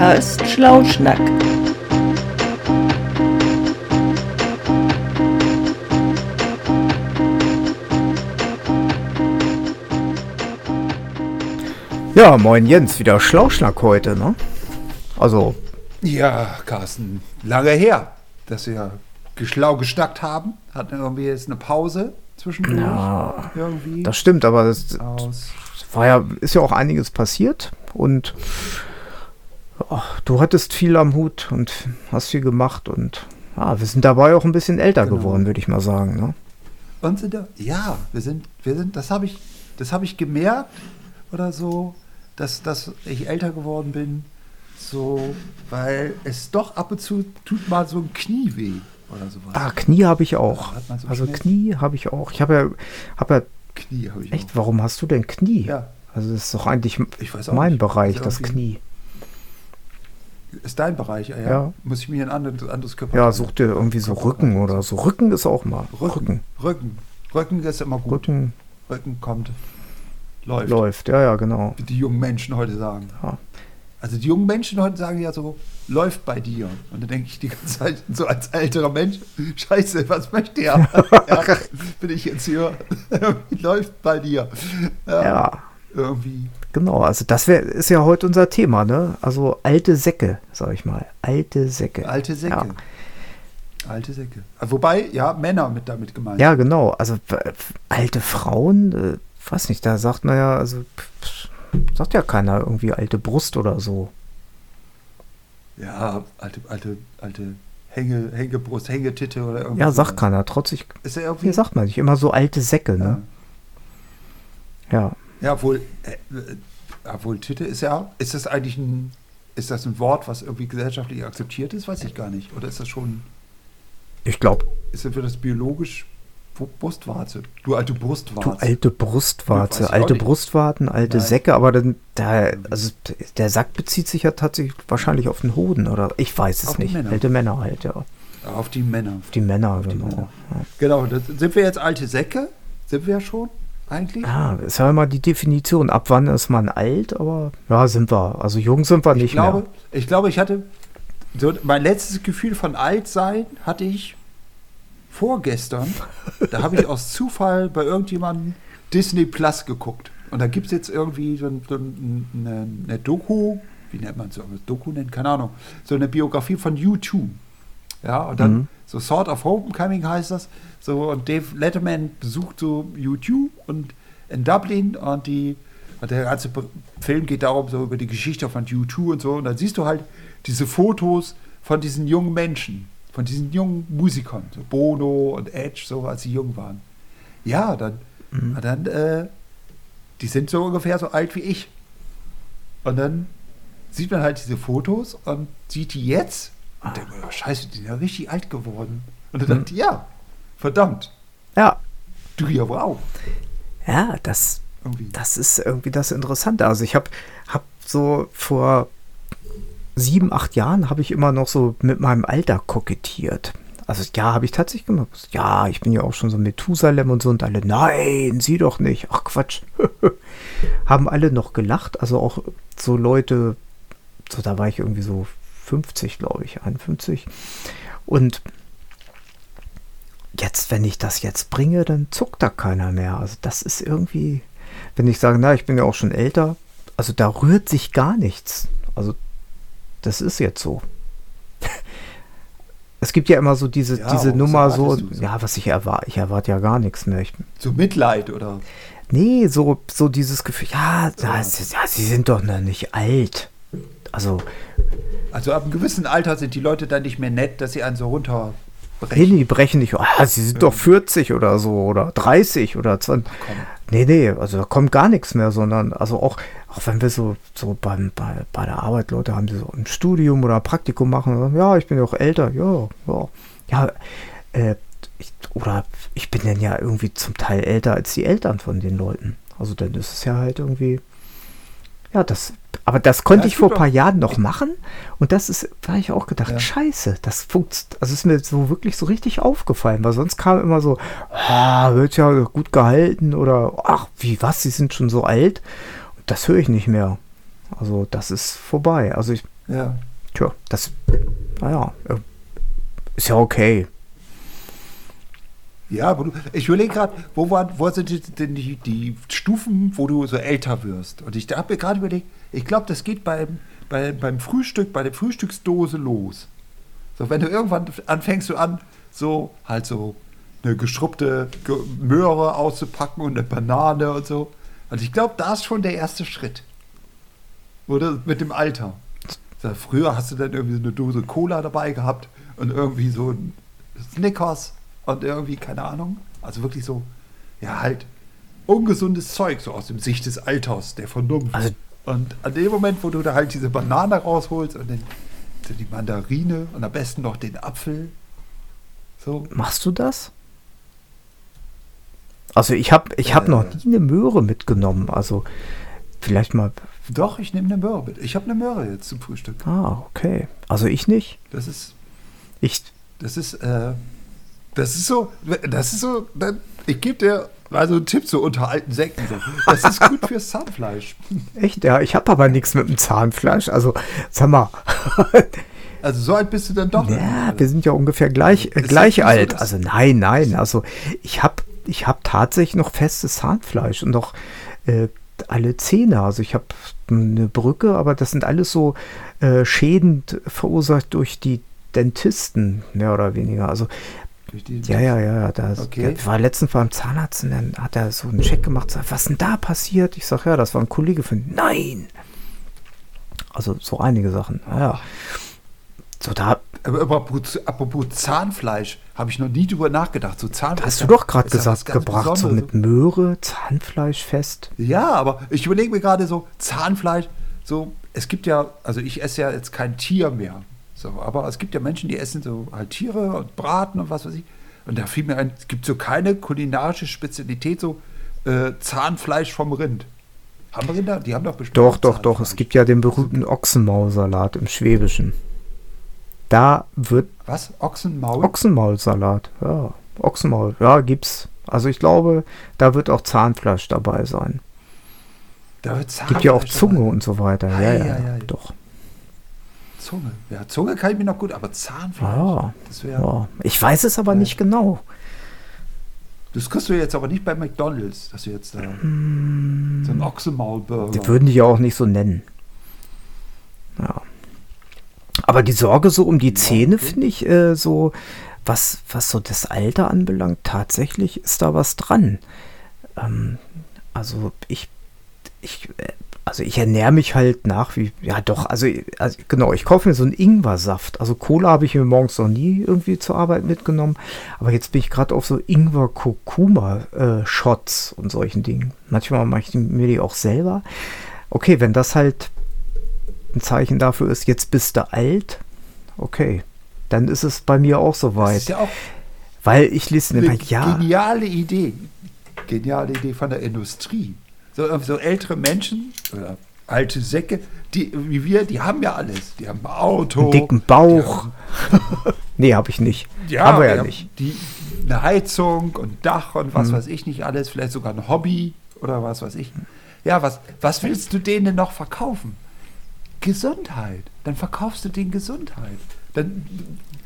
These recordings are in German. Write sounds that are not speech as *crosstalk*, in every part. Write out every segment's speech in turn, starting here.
Podcast Schlauschnack. Ja, moin Jens, wieder Schlauschnack heute, ne? Also. Ja, Carsten, lange her, dass wir geschlau geschnackt haben. Hatten irgendwie jetzt eine Pause zwischendurch. Ja, irgendwie. Das stimmt, aber das Aus. war ja, ist ja auch einiges passiert und oh, du hattest viel am Hut und hast viel gemacht und ja, wir sind dabei auch ein bisschen älter genau. geworden, würde ich mal sagen. Ne? Und sind da, ja, wir sind, wir sind, das habe ich, das habe ich gemerkt oder so, dass, dass ich älter geworden bin, so, weil es doch ab und zu tut mal so ein Knie weh oder sowas. Ah, Knie habe ich auch. So also Schmerz? Knie habe ich auch. Ich habe ja, hab ja Knie habe ich Echt, auch. warum hast du denn Knie? Ja. Also das ist doch eigentlich mein nicht. Bereich, das Knie. Ist dein Bereich, ja. ja. Muss ich mir ein anderes, anderes Körper. Ja, such dir irgendwie so Rücken oder so. Rücken ist auch mal. Rücken. Rücken. Rücken ist immer gut. Rücken. Rücken kommt. Läuft. Läuft, ja, ja, genau. Wie die jungen Menschen heute sagen. Ja. Also die jungen Menschen heute sagen ja so, läuft bei dir. Und dann denke ich die ganze Zeit *laughs* so als älterer Mensch, scheiße, was möchte er? *laughs* ja, bin ich jetzt hier, *laughs* läuft bei dir. Ja. ja. Irgendwie. Genau, also das wär, ist ja heute unser Thema, ne? Also alte Säcke, sag ich mal. Alte Säcke. Alte Säcke. Ja. Alte Säcke. Wobei, ja, Männer mit damit gemeint. Ja, genau. Also alte Frauen, äh, weiß nicht, da sagt man ja, also sagt ja keiner irgendwie alte Brust oder so. Ja, alte, alte, alte Hänge, Hängebrust, Hängetitte oder irgendwas. Ja, sagt keiner. Trotzdem. Ist er irgendwie. Hier sagt man nicht immer so alte Säcke, ne? Ja. Ja, obwohl, äh, äh, obwohl Titte ist ja, ist das eigentlich ein, ist das ein Wort, was irgendwie gesellschaftlich akzeptiert ist? Weiß ich gar nicht. Oder ist das schon. Ich glaube. Ist das für das biologisch Brustwarze. Du alte Brustwarze. Du alte Brustwarze. Ja, alte Brustwarten, alte Nein. Säcke, aber dann, da, also der Sack bezieht sich ja tatsächlich wahrscheinlich auf den Hoden, oder? Ich weiß es auf nicht. Männer. Alte Männer halt, ja. Auf die Männer. Auf die Männer, auf genau. Die Männer. Ja. Genau, sind wir jetzt alte Säcke? Sind wir ja schon? Eigentlich? Ja, ist ja immer die Definition. Ab wann ist man alt, aber ja, sind wir. Also jung sind wir ich nicht glaube, mehr. Ich glaube, ich hatte so mein letztes Gefühl von alt sein hatte ich vorgestern, da habe ich aus Zufall bei irgendjemandem Disney Plus geguckt. Und da gibt es jetzt irgendwie so, ein, so eine, eine, Doku, wie nennt man es so? Doku nennt, keine Ahnung. So eine Biografie von U2. Ja, und dann mhm. So Sort of Homecoming heißt das. So, und Dave Letterman besucht so U2 und in Dublin und die, und der ganze Film geht darum, so über die Geschichte von U2 und so. Und dann siehst du halt diese Fotos von diesen jungen Menschen von diesen jungen Musikern, so Bono und Edge, so als sie jung waren. Ja, dann, mhm. dann äh, die sind so ungefähr so alt wie ich. Und dann sieht man halt diese Fotos und sieht die jetzt und denkt, oh, scheiße, die sind ja richtig alt geworden. Und dann mhm. dachte ja, verdammt. Ja. Du ja auch. Ja, das, das ist irgendwie das Interessante. Also ich habe hab so vor sieben, acht Jahren habe ich immer noch so mit meinem Alter kokettiert. Also ja, habe ich tatsächlich gemacht. Ja, ich bin ja auch schon so Methusalem und so und alle, nein, sie doch nicht. Ach Quatsch. *laughs* Haben alle noch gelacht. Also auch so Leute, so da war ich irgendwie so 50, glaube ich, 51. Und jetzt, wenn ich das jetzt bringe, dann zuckt da keiner mehr. Also das ist irgendwie, wenn ich sage, na, ich bin ja auch schon älter, also da rührt sich gar nichts. Also das ist jetzt so. *laughs* Es gibt ja immer so diese, ja, diese Nummer so, so, ja, was ich erwarte, ich erwarte ja gar nichts mehr. Ich, so Mitleid, oder? Nee, so, so dieses Gefühl, ja, ja. ja sie sind doch noch nicht alt. Also. Also ab einem gewissen Alter sind die Leute dann nicht mehr nett, dass sie einen so runter brechen. Nee, die brechen nicht. Ah, sie sind ja. doch 40 oder so oder 30 oder 20. Ach, nee, nee, also da kommt gar nichts mehr, sondern also auch, auch wenn wir so, so beim, bei, bei der Arbeit Leute haben, die so ein Studium oder ein Praktikum machen, sagen, ja, ich bin ja auch älter, ja, ja, ja, äh, ich, oder ich bin dann ja irgendwie zum Teil älter als die Eltern von den Leuten. Also dann ist es ja halt irgendwie, ja, das, aber das konnte ja, ich vor ein paar Jahren noch machen und das ist, da habe ich auch gedacht, ja. scheiße, das funktioniert, also ist mir so wirklich so richtig aufgefallen, weil sonst kam immer so, ah, wird ja gut gehalten oder ach, wie was, sie sind schon so alt das höre ich nicht mehr. Also das ist vorbei. Also ich, Ja. tja, das, naja, äh, ist ja okay. Ja, aber du, ich überlege gerade, wo, waren, wo sind denn die, die Stufen, wo du so älter wirst? Und ich habe mir gerade überlegt, ich glaube, das geht beim, bei, beim Frühstück, bei der Frühstücksdose los. So, wenn du irgendwann anfängst du an, so halt so eine geschrubbte Ge Möhre auszupacken und eine Banane und so. Und ich glaube, da ist schon der erste Schritt. Oder mit dem Alter. So, früher hast du dann irgendwie so eine Dose Cola dabei gehabt und irgendwie so ein Snickers und irgendwie, keine Ahnung. Also wirklich so, ja, halt ungesundes Zeug, so aus dem Sicht des Alters, der Vernunft. Also- und an dem Moment, wo du da halt diese Banane rausholst und so die Mandarine und am besten noch den Apfel. So. Machst du das? Also ich habe ich hab Äh. noch nie eine Möhre mitgenommen. Also vielleicht mal. Doch, ich nehme eine Möhre mit. Ich habe eine Möhre jetzt zum Frühstück. Ah, okay. Also ich nicht. Das ist, Ich. das ist, äh, das ist so, das ist so, ich gebe dir mal so einen Tipp so unter alten Säcken. So. Das ist gut fürs Zahnfleisch. Echt, ja, ich habe aber nichts mit dem Zahnfleisch. Also, sag mal. *laughs* Also so alt bist du dann doch. Ja, wir sind ja ungefähr gleich, äh, gleich so, alt. dass- Also nein, nein. Also ich habe ich hab tatsächlich noch festes Zahnfleisch und noch äh, alle Zähne. Also ich habe eine Brücke, aber das sind alles so äh, Schäden verursacht durch die Dentisten, mehr oder weniger. Also Durch die- ja, ja, ja. ja, Da, Okay. Ich war letztens beim Zahnarzt und dann hat er so einen Check gemacht. Sagt, was denn da passiert? Ich sage, ja, das war ein Kollege von. Nein! Also so einige Sachen. Ja. So, da Aber apropos, apropos Zahnfleisch, habe ich noch nie drüber nachgedacht. So Zahnfleisch. hast du doch gerade gesagt, gebracht, so mit Möhre, Zahnfleisch fest. Ja, aber ich überlege mir gerade so, Zahnfleisch, so, es gibt ja, also ich esse ja jetzt kein Tier mehr. So, aber es gibt ja Menschen, die essen so halt Tiere und braten und was weiß ich. Und da fiel mir ein, es gibt so keine kulinarische Spezialität, so äh, Zahnfleisch vom Rind. Haben Rinder? Die haben doch bestimmt. Doch, doch, doch. Es Zahnfleisch. gibt ja den berühmten Ochsenmaulsalat im Schwäbischen. Da wird Was? Ochsenmaul? Ochsenmaulsalat, ja. Ochsenmaul, ja, gibt's. Also ich glaube, da wird auch Zahnfleisch dabei sein. da wird Gibt ja auch Zahnfleisch Zunge dabei. und so weiter. Ja, Ei, ja, ei, ei. doch. Zunge. Ja, Zunge kann ich mir noch gut, aber Zahnfleisch. Ja, Das wäre. ja. Ich weiß es aber Ja. nicht genau. Das kriegst du jetzt aber nicht bei McDonalds, dass du jetzt da so einen Ochsenmaulburger. Die würden die ja auch nicht so nennen. Ja. Aber die Sorge so um die Zähne okay. finde ich äh, so, was, was so das Alter anbelangt, tatsächlich ist da was dran. Ähm, also ich, ich, äh, also ich ernähre mich halt nach wie, ja doch, also, also genau, ich kaufe mir so einen Ingwersaft. Also Cola habe ich mir morgens noch nie irgendwie zur Arbeit mitgenommen, aber jetzt bin ich gerade auf so Ingwer-Kurkuma-Shots und solchen Dingen. Manchmal mache ich mir die auch selber. Okay, wenn das halt ein Zeichen dafür ist, jetzt bist du alt, okay, dann ist es bei mir auch Das soweit. ist ja auch Weil ich lese eine ja, geniale Idee. Geniale Idee von der Industrie. So, so ältere Menschen oder alte Säcke, die wie wir, die haben ja alles. Die haben ein Auto. einen dicken Bauch. haben- *laughs* nee, habe ich nicht. Ja, haben wir ja haben nicht. Die, eine Heizung und Dach und was Mhm. weiß ich nicht alles, vielleicht sogar ein Hobby oder was weiß ich. Ja, was, was willst du denen denn noch verkaufen? Gesundheit. Dann verkaufst du denen Gesundheit. Dann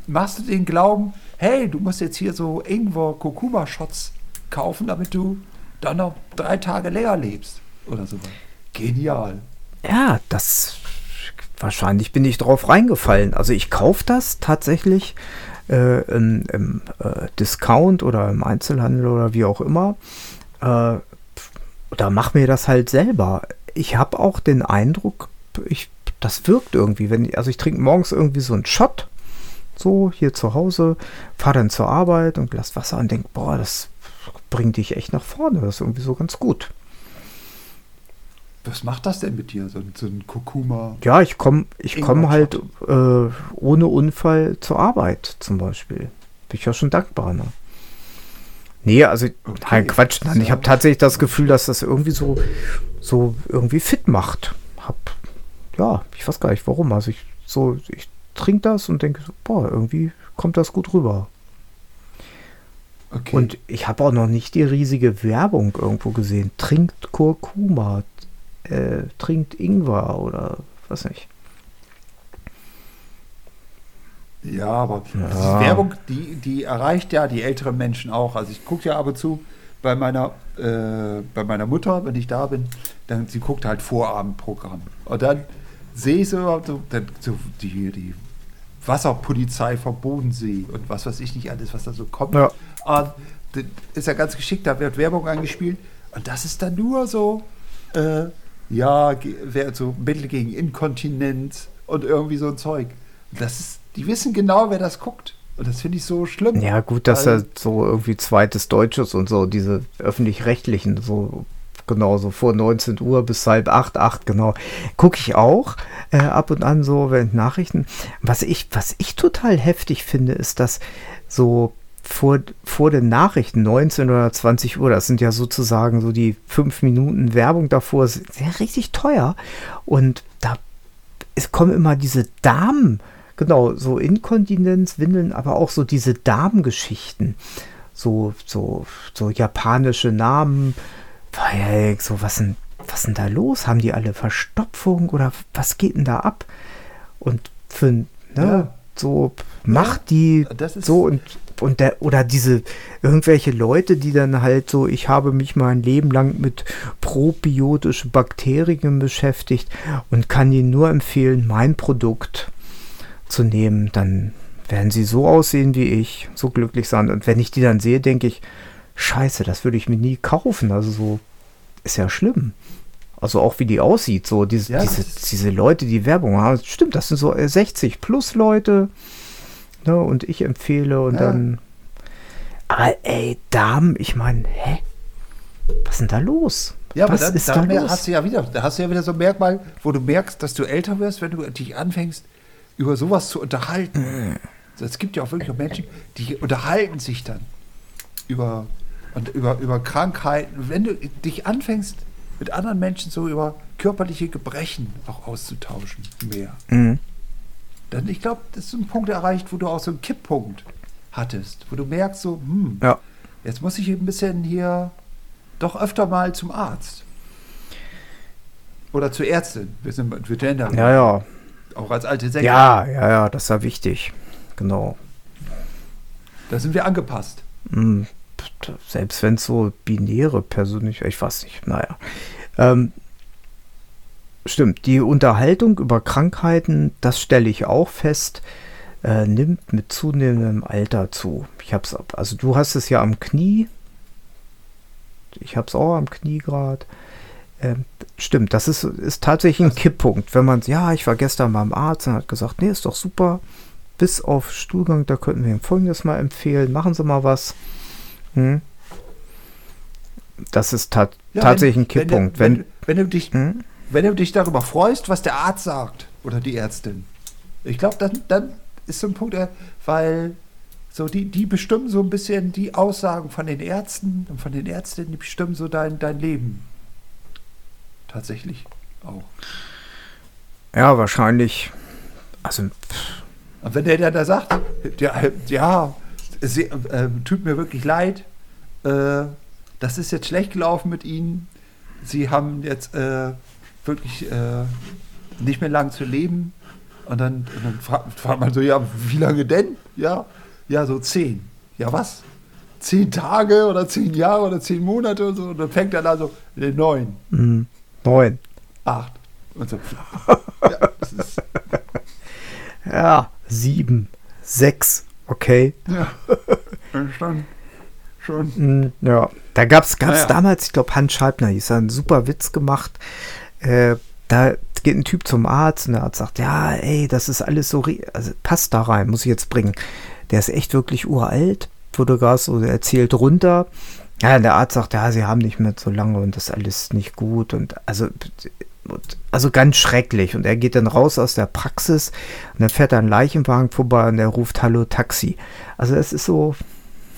machst du den Glauben, hey, du musst jetzt hier so Ingwer Kurkuma Shots kaufen, damit du dann noch drei Tage länger lebst oder so. Genial. Ja, das wahrscheinlich bin ich drauf reingefallen. Also ich kaufe das tatsächlich äh, im, im äh, Discount oder im Einzelhandel oder wie auch immer. Äh, oder mach mir das halt selber. Ich habe auch den Eindruck, ich, das wirkt irgendwie. Wenn, ich- also ich trinke morgens irgendwie so einen Shot, so hier zu Hause, fahre dann zur Arbeit und Glas Wasser und denke, boah, das bringt dich echt nach vorne. Das ist irgendwie so ganz gut. Was macht das denn mit dir, so, ein- so ein Kurkuma? Ja, ich komme ich komm halt äh, ohne Unfall zur Arbeit zum Beispiel. Bin ich ja schon dankbar. Ne? Nee, also Okay, nein, Quatsch. Nein, ich habe tatsächlich das Gefühl, dass das irgendwie so, so irgendwie fit macht. Hab, ja, ich weiß gar nicht warum. Also ich so, ich trinke das und denke, so, boah, irgendwie kommt das gut rüber. Okay. Und ich habe auch noch nicht die riesige Werbung irgendwo gesehen. Trinkt Kurkuma. äh, trinkt Ingwer oder was nicht. Ja, aber Ja. die Werbung, die, die erreicht ja die älteren Menschen auch. Also ich gucke ja ab und zu bei meiner, äh, bei meiner Mutter, wenn ich da bin, dann sie guckt halt Vorabendprogramm. Und dann sehe ich so, so, dann, so die, die Wasserpolizei vom Bodensee und was weiß ich nicht alles, was da so kommt. Ja. Und das ist ja ganz geschickt, da wird Werbung angespielt. Und das ist dann nur so, äh, ja, so Mittel gegen Inkontinenz und irgendwie so ein Zeug. Das ist, die wissen genau, wer das guckt. Und das finde ich so schlimm. Ja, gut, dass er so irgendwie zweites Deutsches und so, diese öffentlich-rechtlichen, so genau, so vor 19 Uhr bis halb acht, acht, genau. Gucke ich auch äh, ab und an so während Nachrichten. Was ich, was ich total heftig finde, ist, dass so vor, vor den Nachrichten 19 oder 20 Uhr, das sind ja sozusagen so die fünf Minuten Werbung davor, sind ja richtig teuer. Und da es kommen immer diese Damen, genau, so Inkontinenz, Windeln, aber auch so diese Damengeschichten. So, so, so japanische Namen. So, was denn, was denn da los? Haben die alle Verstopfung oder was geht denn da ab? Und für, ne, Ja. So, macht die so und, und der, oder diese irgendwelche Leute, die dann halt so, ich habe mich mein Leben lang mit probiotischen Bakterien beschäftigt und kann ihnen nur empfehlen, mein Produkt zu nehmen, dann werden sie so aussehen wie ich, so glücklich sein. Und wenn ich die dann sehe, denke ich, scheiße, das würde ich mir nie kaufen. Also so ist ja schlimm. Also auch wie die aussieht, so diese, Ja, diese, diese Leute, die Werbung haben. Stimmt, das sind so äh, 60 plus Leute. Ne, und ich empfehle und Ja. dann. Aber ey, Damen, ich meine, hä? Was ist denn da los? Ja, aber Was dann, ist da los? hast du ja wieder, da hast du ja wieder so ein Merkmal, wo du merkst, dass du älter wirst, wenn du dich anfängst, über sowas zu unterhalten. Es gibt ja auch wirklich auch Menschen, die unterhalten sich dann über, und über, über Krankheiten. Wenn du dich anfängst, mit anderen Menschen so über körperliche Gebrechen auch auszutauschen, mehr. Mhm. Dann, ich glaube, das ist ein Punkt erreicht, wo du auch so einen Kipppunkt hattest, wo du merkst, so, hm, Ja. jetzt muss ich ein bisschen hier doch öfter mal zum Arzt. Oder zur Ärztin. Wir sind wir gendern. Ja, ja. Auch als alte Sänger. Ja, ja, ja, das ist ja wichtig. Genau. Da sind wir angepasst. Mm, Selbst wenn es so binäre persönlich, ich weiß nicht, naja. Ähm, stimmt, die Unterhaltung über Krankheiten, das stelle ich auch fest, äh, nimmt mit zunehmendem Alter zu. Ich hab's, ab- also du hast es ja am Knie. Ich hab's auch am Knie gerade. Ähm, stimmt, das ist, ist tatsächlich ein Kipppunkt. Wenn man, ja, ich war gestern beim Arzt und hat gesagt, nee, ist doch super. Bis auf Stuhlgang, da könnten wir Ihnen Folgendes mal empfehlen. Machen Sie mal was. Hm? Das ist ta Ja, tatsächlich ein Kipppunkt. Wenn, Wenn, wenn, wenn, du dich, hm? wenn du dich darüber freust, was der Arzt sagt oder die Ärztin. Ich glaube, dann, dann ist so ein Punkt, äh, weil so die, die bestimmen so ein bisschen die Aussagen von den Ärzten und von den Ärztinnen, die bestimmen so dein, dein Leben. Tatsächlich auch. Ja, wahrscheinlich. Also, Und wenn der dann da sagt, ja, ja es, äh, tut mir wirklich leid, äh, das ist jetzt schlecht gelaufen mit Ihnen. Sie haben jetzt äh, wirklich äh, nicht mehr lang zu leben. Und dann, und dann fragt, fragt man so, ja, wie lange denn? Ja, ja, so zehn. Ja, was? Zehn Tage oder zehn Jahre oder zehn Monate und so. Und dann fängt er da so, äh, neun, hm, neun. acht. Und so. *laughs* Ja, das ist, Ja, sieben, sechs. Okay. ja, *laughs* schon, schon. Hm, ja, da gab es Naja. damals, ich glaube, Hans Scheibner hieß er, einen super Witz gemacht. Äh, da geht ein Typ zum Arzt und der Arzt sagt, ja, ey, das ist alles so, also passt da rein, muss ich jetzt bringen. Der ist echt wirklich uralt, wurde gerade so erzählt runter. Ja, der Arzt sagt, ja, sie haben nicht mehr so lange und das ist alles nicht gut und also, und, also ganz schrecklich. Und er geht dann raus aus der Praxis und dann fährt er ein Leichenwagen vorbei und der ruft Hallo Taxi. Also es ist so,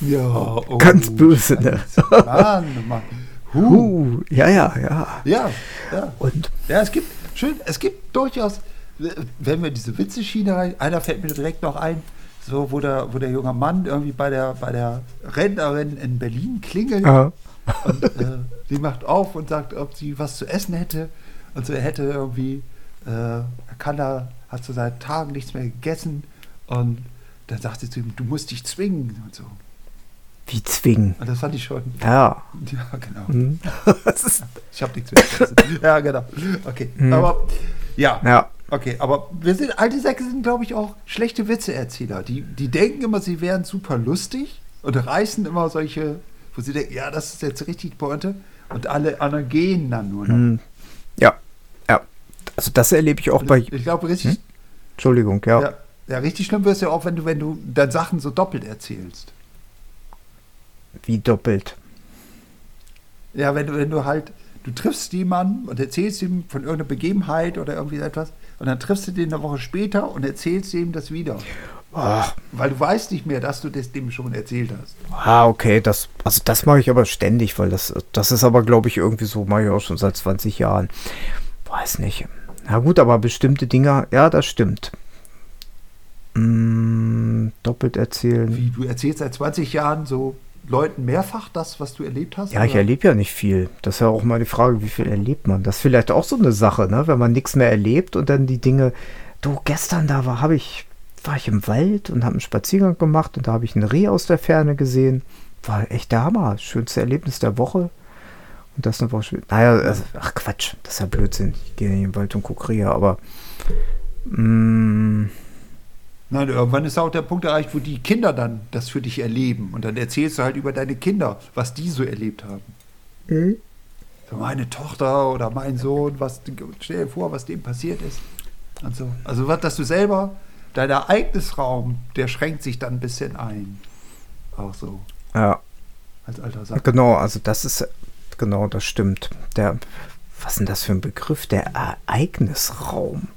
Ja, oh, Ganz böse, ne? Mann, Mann. Huh. uh, ja, ja, ja. Ja, ja. Und Ja, es gibt, schön, es gibt durchaus, wenn wir diese Witzeschiene rein, einer fällt mir direkt noch ein, so, wo der, wo der junge Mann irgendwie bei der, bei der Rentnerin in Berlin klingelt äh, und äh, sie macht auf und sagt, ob sie was zu essen hätte. Und so, er hätte irgendwie, äh, er kann da, hat so seit Tagen nichts mehr gegessen und dann sagt sie zu ihm, du musst dich zwingen und so. Wie zwingen. Und das fand ich schon, Ja. ja, genau. Hm. *laughs* Ist, Ich habe nichts mehr *laughs* ja, genau. Okay, Hm. aber, ja, ja. okay, aber wir sind, alte Säcke sind, glaube ich, auch schlechte Witzeerzähler. Die, die denken immer, sie wären super lustig und reißen immer solche, wo sie denken, ja, das ist jetzt richtig Pointe und alle anderen gehen dann nur noch. Hm. Ja. Ja. Also das erlebe ich auch bei. Ich glaube, richtig, Hm? Entschuldigung, ja. ja. Ja, richtig schlimm wirst du ja auch, wenn du, wenn du dann Sachen so doppelt erzählst. Wie doppelt. Ja, wenn du, wenn du halt, du triffst jemanden und erzählst ihm von irgendeiner Begebenheit oder irgendwie etwas und dann triffst du den eine Woche später und erzählst ihm das wieder. Ah, Weil du weißt nicht mehr, dass du das dem schon erzählt hast. ah, okay, das, also das mache ich aber ständig, weil das, das ist aber, glaube ich, irgendwie so, mache ich auch schon seit 20 Jahren. Weiß nicht. Na gut, aber bestimmte Dinge, ja, das stimmt. Mm, doppelt erzählen. Wie du erzählst seit 20 Jahren so Leuten mehrfach das, was du erlebt hast? Ja, ich oder? erlebe ja nicht viel. Das ist ja auch mal die Frage, wie viel erlebt man. Das ist vielleicht auch so eine Sache, ne? wenn man nichts mehr erlebt und dann die Dinge, du, gestern da war, habe ich, war ich im Wald und habe einen Spaziergang gemacht und da habe ich ein Reh aus der Ferne gesehen. War echt der Hammer. Schönste Erlebnis der Woche. Und das eine Woche später. Naja, also, ach Quatsch, das ist ja Blödsinn. Ich gehe nicht in den Wald und gucke Rehe, aber mm, Nein, irgendwann ist auch der Punkt erreicht, wo die Kinder dann das für dich erleben. Und dann erzählst du halt über deine Kinder, was die so erlebt haben. So meine Tochter oder mein Sohn, was, stell dir vor, was dem passiert ist. Und so. Also, was, dass du selber, dein Ereignisraum, der schränkt sich dann ein bisschen ein. Auch so, ja, als alter Sack. genau, also das ist, genau, das stimmt. Der, was ist denn das für ein Begriff? Der Ereignisraum.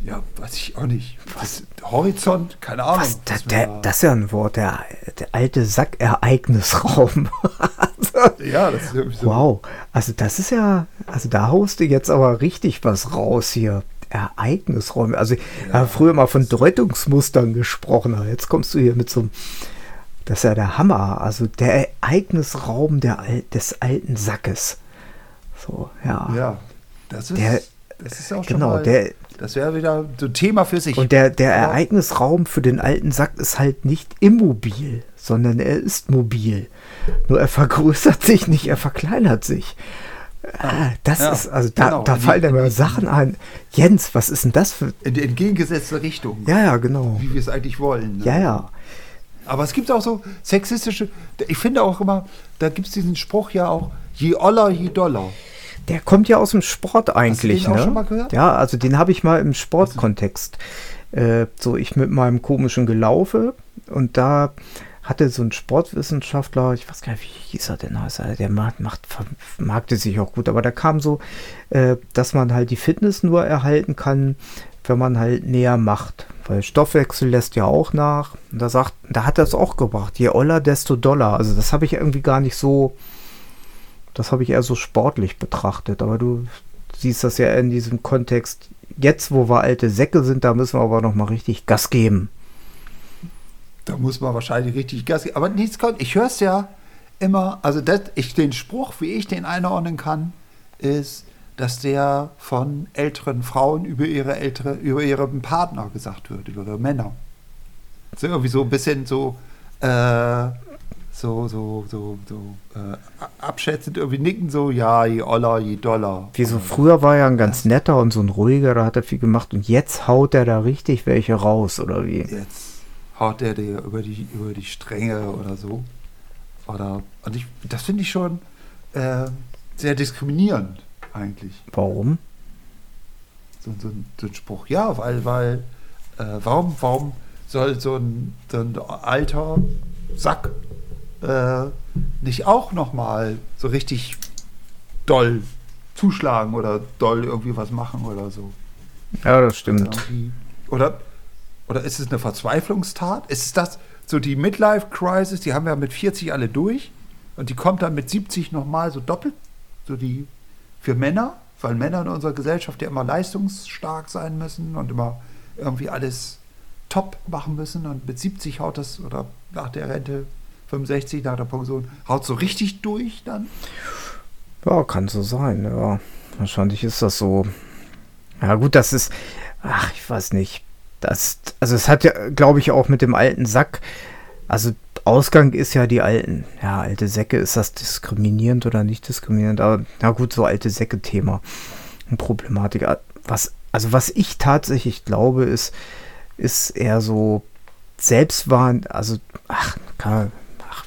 Ja, weiß ich auch nicht. Was? Horizont? Keine Ahnung. Was, wir der, da- das ist ja ein Wort, der, der alte Sack-Ereignisraum. *laughs* ja, das ist irgendwie so. wow. Also das ist ja, also da haust du jetzt aber richtig was raus hier. Ereignisräume. Also ich habe früher mal von Deutungsmustern gesprochen, aber jetzt kommst du hier mit so einem, das ist ja der Hammer. Also der Ereignisraum der, Al- des alten Sackes. So, ja. Ja, das ist, Der- das ist auch schon Genau, mal, der, das wäre wieder so ein Thema für sich. Und der, der Ereignisraum für den alten Sack ist halt nicht immobil, sondern er ist mobil. Nur er vergrößert sich nicht, er verkleinert sich. Ah, das Ja, ist, also da, genau. da Die- fallen mir die- Sachen ein. Jens, was ist denn das für. in die entgegengesetzte Richtung, Ja, ja, genau. wie wir es eigentlich wollen. ne? Ja, ja. Aber es gibt auch so sexistische, ich finde auch immer, da gibt es diesen Spruch ja auch, je oller, je doller. Der kommt ja aus dem Sport eigentlich, den auch ne? schon mal gehört? Ja, also den habe ich mal im Sportkontext. Äh, so ich mit meinem komischen Gelaufe und da hatte so ein Sportwissenschaftler, ich weiß gar nicht, wie hieß er denn, heißt er, der macht, macht vermarkte sich auch gut, aber da kam so, äh, dass man halt die Fitness nur erhalten kann, wenn man halt näher macht, weil Stoffwechsel lässt ja auch nach. Und da sagt, da hat er es auch gebracht, je oller, desto doller. Also das habe ich irgendwie gar nicht so, das habe ich eher so sportlich betrachtet, aber du siehst das ja in diesem Kontext. Jetzt, wo wir alte Säcke sind, da müssen wir aber noch mal richtig Gas geben. Da muss man wahrscheinlich richtig Gas geben. Aber nichts kommt. Ich höre es ja immer, also das, ich, den Spruch, wie ich den einordnen kann, ist, dass der von älteren Frauen über ihre ältere, über ihren Partner gesagt wird, über ihre Männer. So irgendwie so ein bisschen so, äh, so, so, so, so äh, abschätzend irgendwie nicken, so, ja, je oller, je doller. Wie so früher war er ein ganz netter und so ein ruhiger, da hat er viel gemacht und jetzt haut er da richtig welche raus, oder wie? Jetzt haut der dir über die, über die Stränge oder so. Oder, und ich, das finde ich schon äh, sehr diskriminierend, eigentlich. Warum? So, so, ein- so ein Spruch. Ja, weil, weil, äh, warum, warum soll so ein, so ein alter Sack äh, nicht auch nochmal so richtig doll zuschlagen oder doll irgendwie was machen oder so? Ja, das stimmt. Oder, oder ist es eine Verzweiflungstat? Ist es das, so die Midlife-Crisis, die haben wir mit 40 alle durch und die kommt dann mit 70 nochmal so doppelt? So die für Männer, weil Männer in unserer Gesellschaft ja immer leistungsstark sein müssen und immer irgendwie alles top machen müssen und mit 70 haut das oder nach der Rente 65 nach der Pension haut so richtig durch dann? Ja, kann so sein, ja. Wahrscheinlich ist das so. Ja, gut, das ist. Ach, ich weiß nicht. Das, also es hat ja, glaube ich, auch mit dem alten Sack. Also Ausgang ist ja die alten. Ja, alte Säcke, ist das diskriminierend oder nicht diskriminierend? Aber na gut, so alte Säcke-Thema. Problematik. Was, also was ich tatsächlich glaube, ist, ist eher so Selbstwahn, also, ach, kann,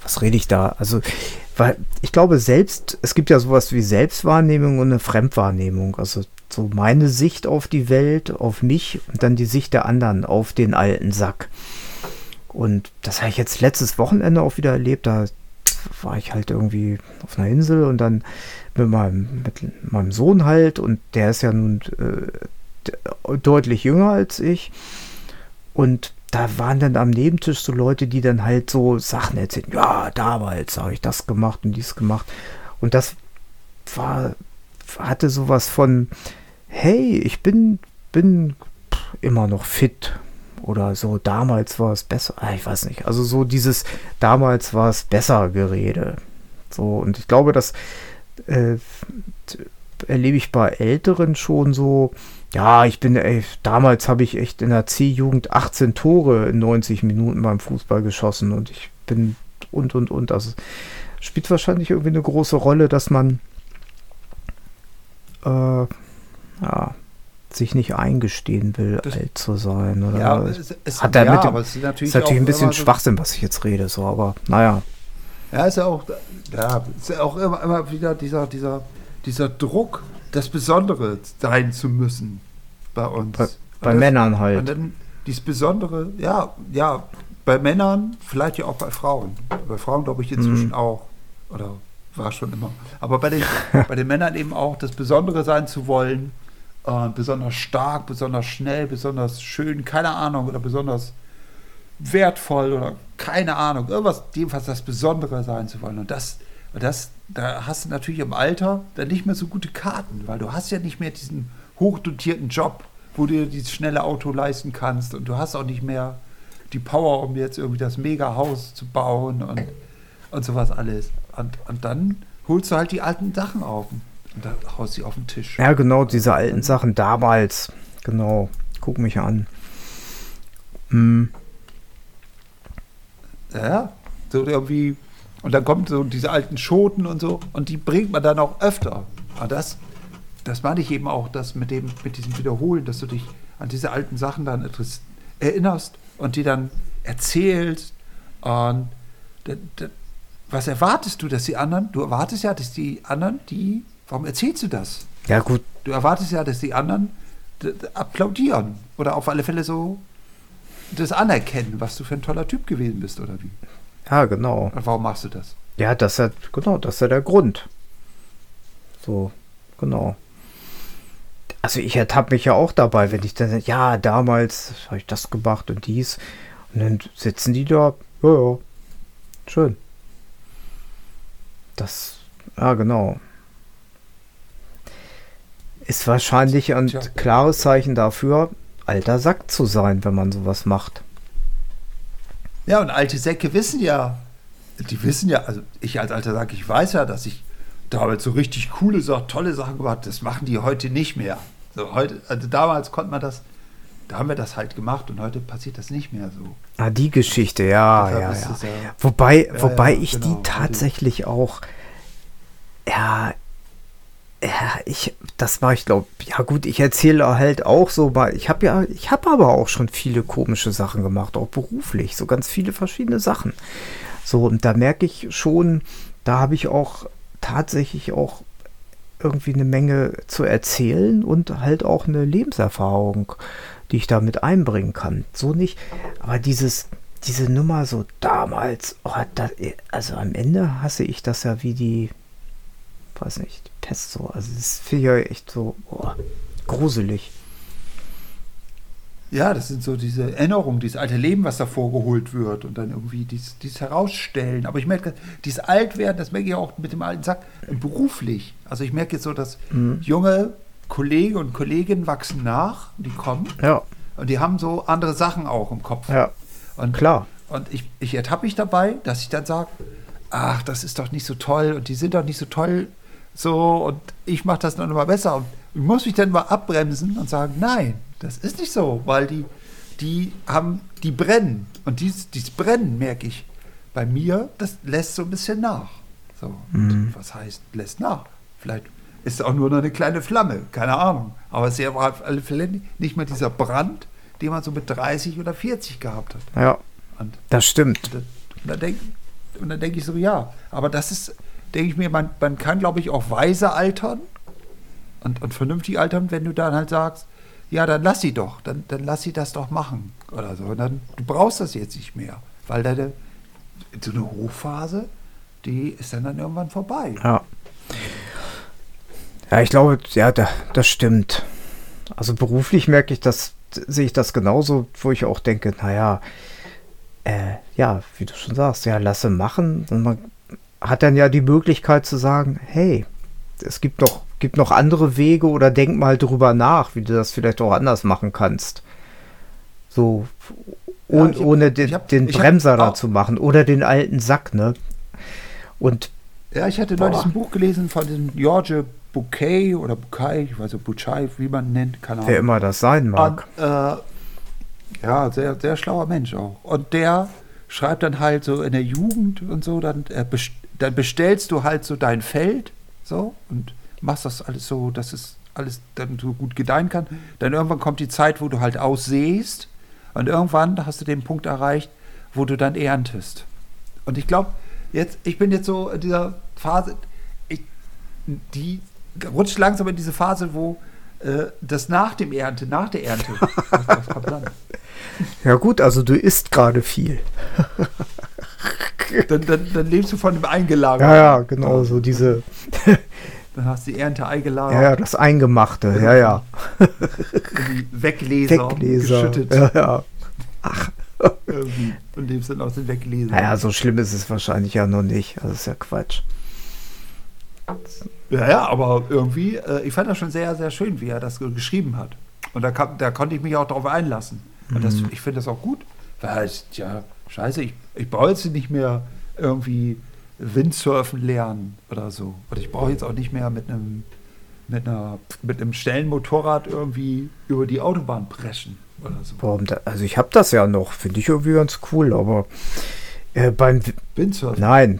was rede ich da? Also, weil ich glaube, selbst, es gibt ja sowas wie Selbstwahrnehmung und eine Fremdwahrnehmung. Also so meine Sicht auf die Welt, auf mich und dann die Sicht der anderen auf den alten Sack. Und das habe ich jetzt letztes Wochenende auch wieder erlebt. Da war ich halt irgendwie auf einer Insel und dann mit meinem, mit meinem Sohn halt. Und der ist ja nun äh, deutlich jünger als ich. Und da waren dann am Nebentisch so Leute, die dann halt so Sachen erzählen. Ja, damals habe ich das gemacht und dies gemacht. Und das war, hatte sowas von, hey, ich bin, bin immer noch fit. Oder so, damals war es besser. Ah, ich weiß nicht. Also so dieses, damals war es besser Gerede. So, und ich glaube, das äh, erlebe ich bei Älteren schon so, ja, ich bin, ey, damals habe ich echt in der C-Jugend 18 Tore in 90 Minuten beim Fußball geschossen und ich bin und und und. Also spielt wahrscheinlich irgendwie eine große Rolle, dass man äh, ja, sich nicht eingestehen will, das, alt zu sein. Oder ja, es, es, hat ja, mit dem, ist natürlich, ist natürlich ein bisschen Schwachsinn, was ich jetzt rede, so, aber naja. Ja, ist ja auch, ja, ist ja auch immer, immer wieder dieser, dieser, dieser Druck, das Besondere sein zu müssen bei uns. Bei, bei das, Männern halt. Und dann dieses Besondere, ja, ja, bei Männern, vielleicht ja auch bei Frauen. Bei Frauen glaube ich inzwischen mhm. auch. Oder war schon immer. Aber bei den, *laughs* bei den Männern eben auch das Besondere sein zu wollen. Äh, besonders stark, besonders schnell, besonders schön, keine Ahnung, oder besonders wertvoll oder keine Ahnung. Irgendwas, jedenfalls das Besondere sein zu wollen. Und das, das, da hast du natürlich im Alter dann nicht mehr so gute Karten, weil du hast ja nicht mehr diesen hochdotierten Job, wo du dir dieses schnelle Auto leisten kannst und du hast auch nicht mehr die Power, um jetzt irgendwie das Mega-Haus zu bauen und, und sowas alles. Und, und dann holst du halt die alten Sachen auf und da haust sie auf den Tisch. Ja, genau, diese alten Sachen damals. Genau, guck mich an. Hm. Ja, so irgendwie und dann kommen so diese alten Schoten und so und die bringt man dann auch öfter. Und das, das meine ich eben auch, das mit dem, mit diesem Wiederholen, dass du dich an diese alten Sachen dann erinnerst und die dann erzählst. Und was erwartest du, dass die anderen, du erwartest ja, dass die anderen, die, warum erzählst du das? Ja, gut. Du erwartest ja, dass die anderen applaudieren oder auf alle Fälle so das anerkennen, was du für ein toller Typ gewesen bist oder wie. Ja, genau. Und warum machst du das? Ja, das ist ja, genau, das ist ja der Grund. So, genau. Also ich ertappe mich ja auch dabei, wenn ich dann, ja, damals habe ich das gemacht und dies. Und dann sitzen die da, ja, ja, schön. Das, ja, genau. Ist wahrscheinlich ein Tja. klares Zeichen dafür, alter Sack zu sein, wenn man sowas macht. Ja, und alte Säcke wissen ja, die wissen ja, also ich als alter Sack, ich weiß ja, dass ich damals so richtig coole Sachen, tolle Sachen gemacht das machen die heute nicht mehr. So heute, also damals konnte man das, da haben wir das halt gemacht und heute passiert das nicht mehr so. Ah, die Geschichte, ja, ja, ja. ja. Wobei, ja, wobei ja, ich genau, die tatsächlich auch, ja, ja, ich, das war ich glaube, ja gut, ich erzähle halt auch so, weil ich habe ja, ich habe aber auch schon viele komische Sachen gemacht, auch beruflich, so ganz viele verschiedene Sachen. So, und da merke ich schon, da habe ich auch tatsächlich auch irgendwie eine Menge zu erzählen und halt auch eine Lebenserfahrung, die ich damit einbringen kann. So nicht, aber dieses, diese Nummer so damals, oh, da, also am Ende hasse ich das ja wie die, weiß nicht, Pest so. Also das finde ich ja echt so oh, gruselig. Ja, das sind so diese Erinnerungen, dieses alte Leben, was da vorgeholt wird und dann irgendwie dies, dies herausstellen. Aber ich merke, dieses Altwerden, das merke ich auch mit dem alten Sack, beruflich. Also ich merke jetzt so, dass mhm. junge Kollegen und Kolleginnen wachsen nach, die kommen. Ja. Und die haben so andere Sachen auch im Kopf. Ja. Und, Klar. Und ich, ich ertappe mich dabei, dass ich dann sage, ach, das ist doch nicht so toll und die sind doch nicht so toll So, und ich mache das dann immer besser. Und ich muss mich dann mal abbremsen und sagen, nein, das ist nicht so, weil die, die haben, die brennen. Und dieses, dieses Brennen, merke ich, bei mir, das lässt so ein bisschen nach. So, Mhm. was heißt, lässt nach? Vielleicht ist es auch nur noch eine kleine Flamme, keine Ahnung. Aber es ist ja auf alle Fälle nicht mehr dieser Brand, den man so mit 30 oder 40 gehabt hat. Ja, Und das stimmt. und dann- und dann denke denk ich so, ja, aber das ist, denke ich mir, man, man kann, glaube ich, auch weise altern und, und vernünftig altern, wenn du dann halt sagst, ja, dann lass sie doch, dann, dann lass sie das doch machen oder so. Und dann, du brauchst das jetzt nicht mehr, weil deine, so eine Hochphase, die ist dann, dann irgendwann vorbei. Ja. Ja, ich glaube, ja, da, das stimmt. Also beruflich merke ich das, sehe ich das genauso, wo ich auch denke, naja, äh, ja, wie du schon sagst, ja, lasse machen. Und man hat dann ja die Möglichkeit zu sagen, hey, es gibt noch, gibt noch andere Wege oder denk mal drüber nach, wie du das vielleicht auch anders machen kannst. So, Ja, ohne, ich ohne den, hab- den ich hab Bremser da zu machen oder den alten Sack, ne? Und Ja, ich hatte neulich ein Buch gelesen von dem George Bouquet oder Bouquet, ich weiß nicht, Bouchai, wie man nennt, keine Ahnung. wer immer das sein mag. Und, äh, ja, sehr, sehr schlauer Mensch auch. Und der schreibt dann halt so in der Jugend und so, dann, äh, best dann bestellst du halt so dein Feld so und machst das alles so, dass es alles dann so gut gedeihen kann. Dann irgendwann kommt die Zeit, wo du halt aussähst und irgendwann hast du den Punkt erreicht, wo du dann erntest. Und ich glaube, jetzt, ich bin jetzt so in dieser Phase, ich, die rutscht langsam in diese Phase, wo äh, das nach dem Ernte, nach der Ernte, *laughs* was, was kommt dann? Ja gut, also du isst gerade viel. *laughs* Dann, dann, dann lebst du von dem Eingelagert. Ja, ja, genau, so diese, *laughs* Dann hast du die Ernte ja, eingelagert, ja, das Eingemachte, ja, ja. die Wegleser, Weggläser. geschüttet Ja, ja. irgendwie und lebst dann aus den Weggläsern. Naja, so schlimm ist es wahrscheinlich ja noch nicht. Das ist ja Quatsch. Ja, ja, aber irgendwie, äh, ich fand das schon sehr, sehr schön, wie er das geschrieben hat. Und da, kam, da konnte ich mich auch darauf einlassen. Und das, ich finde das auch gut. Weil, ja, scheiße, ich, ich brauche jetzt nicht mehr irgendwie Windsurfen lernen oder so. Oder ich brauche jetzt auch nicht mehr mit einem mit, einer, mit einem schnellen Motorrad irgendwie über die Autobahn preschen oder so. Warum da, also ich habe das ja noch, finde ich irgendwie ganz cool, aber äh, beim, Windsurfen nein,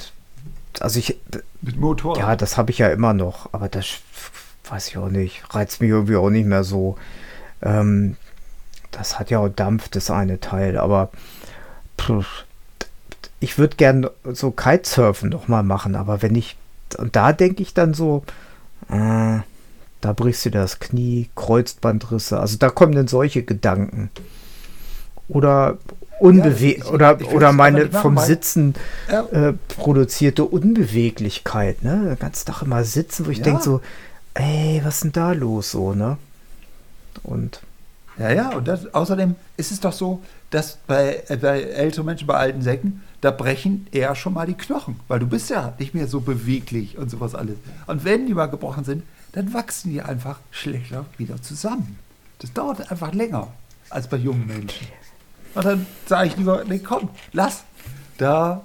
also ich, mit Motorrad. ja, das habe ich ja immer noch, aber das weiß ich auch nicht, reizt mich irgendwie auch nicht mehr so. Ähm, das hat ja auch Dampf, das eine Teil, aber ich würde gern so Kitesurfen noch mal machen, aber wenn ich, und da denke ich dann so, äh, da brichst du das Knie, Kreuzbandrisse, also da kommen dann solche Gedanken. Oder unbewe ich- ich- oder, ich oder meine machen, vom Sitzen Ja. äh, produzierte Unbeweglichkeit, ne? Den ganzen Tag immer sitzen, wo ich Ja. denke so, ey, was ist denn da los so, ne? Und Ja, ja, und das, außerdem ist es doch so, dass bei, bei älteren Menschen, bei alten Säcken, da brechen eher schon mal die Knochen, weil du bist ja nicht mehr so beweglich und sowas alles. Und wenn die mal gebrochen sind, dann wachsen die einfach schlechter wieder zusammen. Das dauert einfach länger als bei jungen Menschen. Und dann sage ich lieber, nee, komm, lass. Da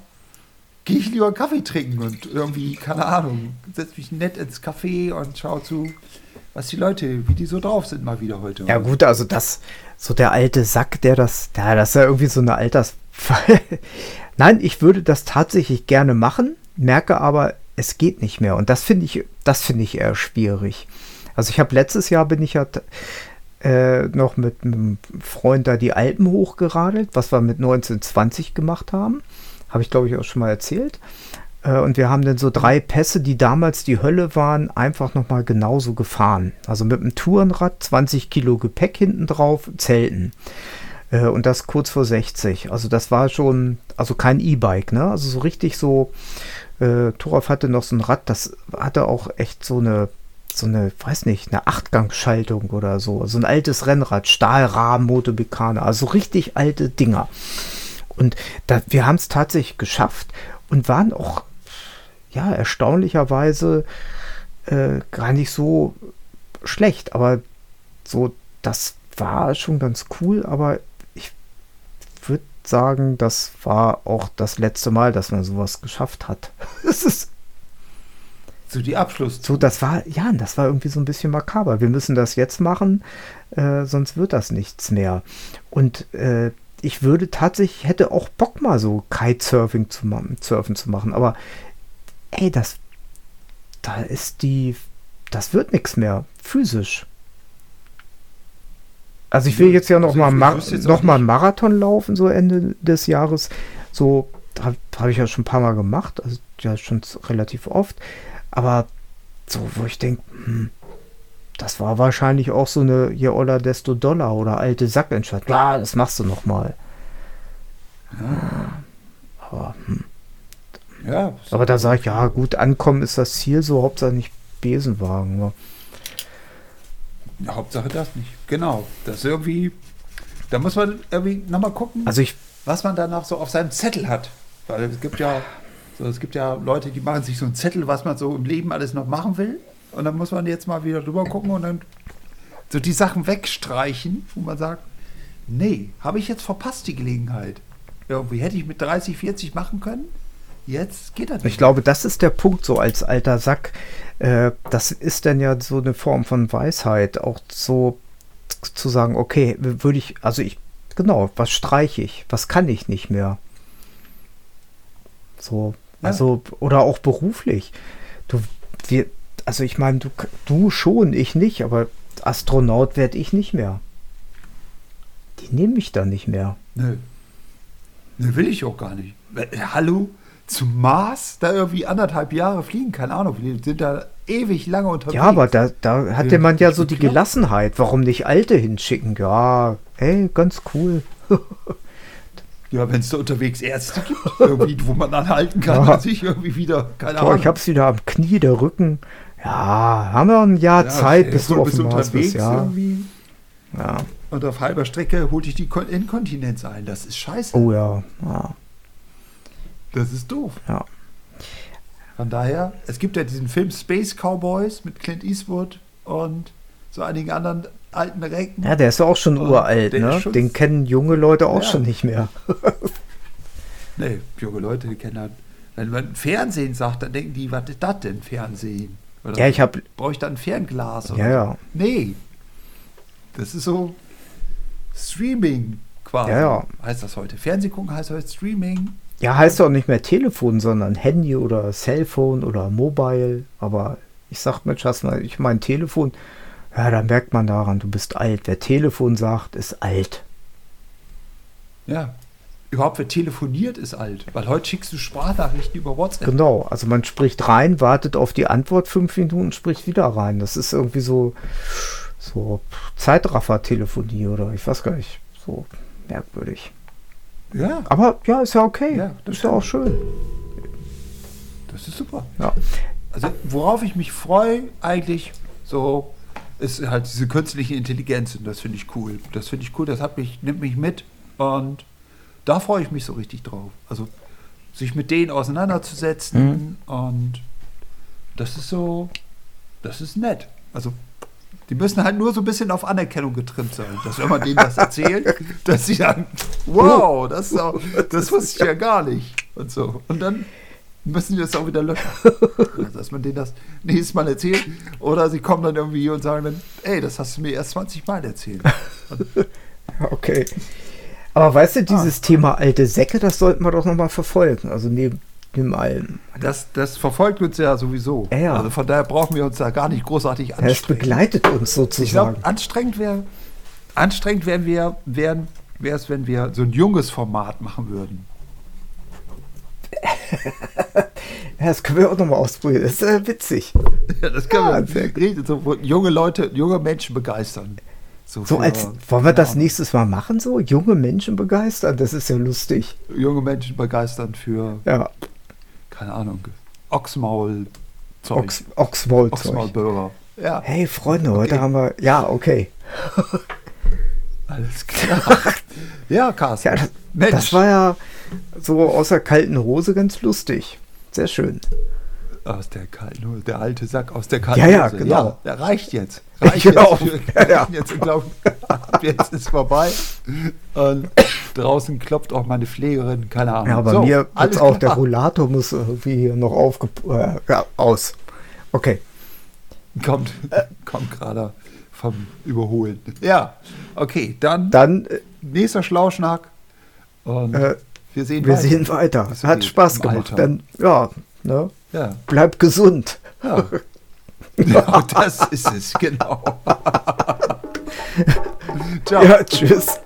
gehe ich lieber Kaffee trinken und irgendwie, keine Ahnung, setze mich nett ins Café und schau zu, was die Leute, wie die so drauf sind mal wieder heute. ja gut, also das, so der alte Sack, der das, ja, das ist ja irgendwie so eine Altersfall. *laughs* Nein, ich würde das tatsächlich gerne machen, merke aber, es geht nicht mehr. Und das finde ich, das finde ich eher schwierig. Also ich habe letztes Jahr bin ich ja äh, noch mit einem Freund da die Alpen hochgeradelt, was wir mit 1920 gemacht haben. Habe ich, glaube ich, auch schon mal erzählt. Äh, Und wir haben dann so drei Pässe, die damals die Hölle waren, einfach nochmal genauso gefahren. Also mit einem Tourenrad, 20 Kilo Gepäck hinten drauf, Zelten. Äh, Und das kurz vor 60. Also das war schon, also kein E-Bike, ne? Also so richtig so, äh, Torov hatte noch so ein Rad, das hatte auch echt so eine, so eine, weiß nicht, eine Achtgangschaltung oder so. So ein altes Rennrad, Stahlrahmen, Motobekane, also richtig alte Dinger. Und da, wir haben es tatsächlich geschafft und waren auch, ja, erstaunlicherweise äh, gar nicht so schlecht. Aber so, das war schon ganz cool, aber ich würde sagen, das war auch das letzte Mal, dass man sowas geschafft hat. *laughs* Es ist, So die Abschluss. So, das war, ja, das war irgendwie so ein bisschen makaber. Wir müssen das jetzt machen, äh, sonst wird das nichts mehr. Und äh, ich würde tatsächlich, hätte auch Bock mal so Kitesurfing zu machen, Surfen zu machen, aber ey, das, da ist die, das wird nichts mehr, physisch. Also ich will jetzt ja noch Also mal, Mar noch mal. Marathon laufen, so Ende des Jahres. So, habe hab ich ja schon ein paar Mal gemacht, also ja schon relativ oft. Aber so, wo ich denke, hm, das war wahrscheinlich auch so eine je Oller, desto Dollar oder alte Sackentscheid. Ja, das machst du noch mal. Aber, hm. Ja, aber da sage ich, ja gut, ankommen ist das Ziel, so Hauptsache nicht Besenwagen. ne? Hauptsache das nicht. Genau. Das ist irgendwie. Da muss man irgendwie nochmal gucken, Also ich, was man danach so auf seinem Zettel hat. Weil es gibt ja, so, es gibt ja Leute, die machen sich so einen Zettel, was man so im Leben alles noch machen will. Und dann muss man jetzt mal wieder drüber gucken und dann so die Sachen wegstreichen, wo man sagt, nee, habe ich jetzt verpasst die Gelegenheit. Irgendwie hätte ich mit 30, 40 machen können. Jetzt geht das ich glaube, das ist der Punkt so als alter Sack. Äh, das ist dann ja so eine Form von Weisheit, auch so zu sagen, okay, würde ich, also ich, genau, was streiche ich, was kann ich nicht mehr. So, Ja. also, oder auch beruflich. Du, wir, also ich meine, du, du schon, ich nicht, aber Astronaut werde ich nicht mehr. Die nehmen mich da nicht mehr. Nö. Nö, will ich auch gar nicht. Äh, Hallo? Zum Mars? Da irgendwie anderthalb Jahre fliegen? Keine Ahnung. Wir sind da ewig lange unterwegs. Ja, aber da, da hatte man ja so die. Gelassenheit. Warum nicht Alte hinschicken? Ja, hey, ganz cool. *laughs* Ja, wenn es da unterwegs Ärzte gibt, irgendwie, wo man anhalten kann Ja. sich irgendwie wieder, keine Boah, Ahnung. ich hab's wieder am Knie, der Rücken. Ja, haben wir ein Jahr Ja, Zeit, ey, bis du auf dem Mars bist. Ja, irgendwie ja. und auf halber Strecke holt dich die Kon- Inkontinenz ein. Das ist scheiße. Oh ja, ja, Das ist doof. ja. Von daher, es gibt ja diesen Film Space Cowboys mit Clint Eastwood und so einigen anderen alten Recken. Ja, der ist ja auch schon Oh, uralt, ne? schon- Den kennen junge Leute auch Ja. schon nicht mehr. *laughs* Nee, junge Leute, die kennen das. Wenn man Fernsehen sagt, dann denken die, was ist das denn, Fernsehen? Oder Ja, ich hab- Brauche ich da ein Fernglas? Oder Ja, ja. Nee. Das ist so Streaming quasi. Ja, ja. Heißt das heute. Fernsehen gucken heißt heute Streaming. Ja, heißt auch nicht mehr Telefon, sondern Handy oder Cellphone oder Mobile. Aber ich sag, hast mal, ich mein Telefon. Ja, da merkt man daran, du bist alt. Wer Telefon sagt, ist alt. Ja. Überhaupt, wer telefoniert, ist alt. Weil heute schickst du Sprachnachrichten über WhatsApp. Genau, also man spricht rein, wartet auf die Antwort fünf Minuten, spricht wieder rein. Das ist irgendwie so, so Zeitraffer-Telefonie oder ich weiß gar nicht, so merkwürdig. Ja, Aber ja, ist ja okay. Ja, das ist ja auch schön. das ist super. Ja. Also, worauf ich mich freue, eigentlich, so, ist halt diese künstliche Intelligenz. Und das finde ich cool. Das finde ich cool. Das hat mich, nimmt mich mit. Und da freue ich mich so richtig drauf. Also, sich mit denen auseinanderzusetzen. Und das ist so, das ist nett. Also, die müssen halt nur so ein bisschen auf Anerkennung getrimmt sein. Dass wenn man denen das erzählt, *laughs* dass sie sagen, wow, das, ist auch, das wusste ich ja *laughs* gar nicht. Und so. Und dann müssen die das auch wieder löschen. Also, dass man denen das nächstes Mal erzählt. Oder sie kommen dann irgendwie und sagen dann, ey, das hast du mir erst 20 Mal erzählt. *laughs* Okay. Aber weißt du, dieses Thema alte Säcke, das sollten wir doch nochmal verfolgen. Also neben, neben allem. Das, das verfolgt uns ja sowieso. Ja. Also von daher brauchen wir uns da gar nicht großartig Ja, es anstrengen. begleitet uns Ich sozusagen. glaube, anstrengend wäre, anstrengend wären wir, wären, wäre es, wenn wir so ein junges Format machen würden. *laughs* das können wir auch nochmal ausprobieren. Das ist äh, witzig. Ja, das können Ja, wir reden, so, junge Leute, junge Menschen begeistern. So für, als, wollen wir das nächstes Mal machen, so? Junge Menschen begeistern? Das ist ja lustig. Junge Menschen begeistern für, Ja, keine Ahnung, Ochsmaul, Zeug, Ochs, Ochswold. Ochsmaulburger. Ja, Hey, Freunde, heute Okay. haben wir. Ja, okay. *laughs* alles klar. *laughs* ja, Carsten. Ja, das, das war ja so aus der kalten Hose ganz lustig. Sehr schön. Aus der kalten Hose, der alte Sack aus der kalten Hose. Ja, ja, Hose. genau. Ja, der reicht jetzt. *laughs* Reicht genau. jetzt. Ja, ja. *laughs* Jetzt, glaub, jetzt ist vorbei. Und draußen klopft auch meine Pflegerin, keine Ahnung. Ja, bei so, mir alles auch der Rollator muss irgendwie hier noch aufge äh, ja, aus. Okay. Kommt, kommt gerade vom Überholen. Ja, okay, dann, dann äh, nächster Schlauschnack. Und äh, wir sehen wir weiter. Sehen weiter. Hat Spaß gemacht. Dann, ja, ne? Ja. Bleib gesund. Ja. ja, das ist es, genau. *laughs* Ciao. Ja, tschüss.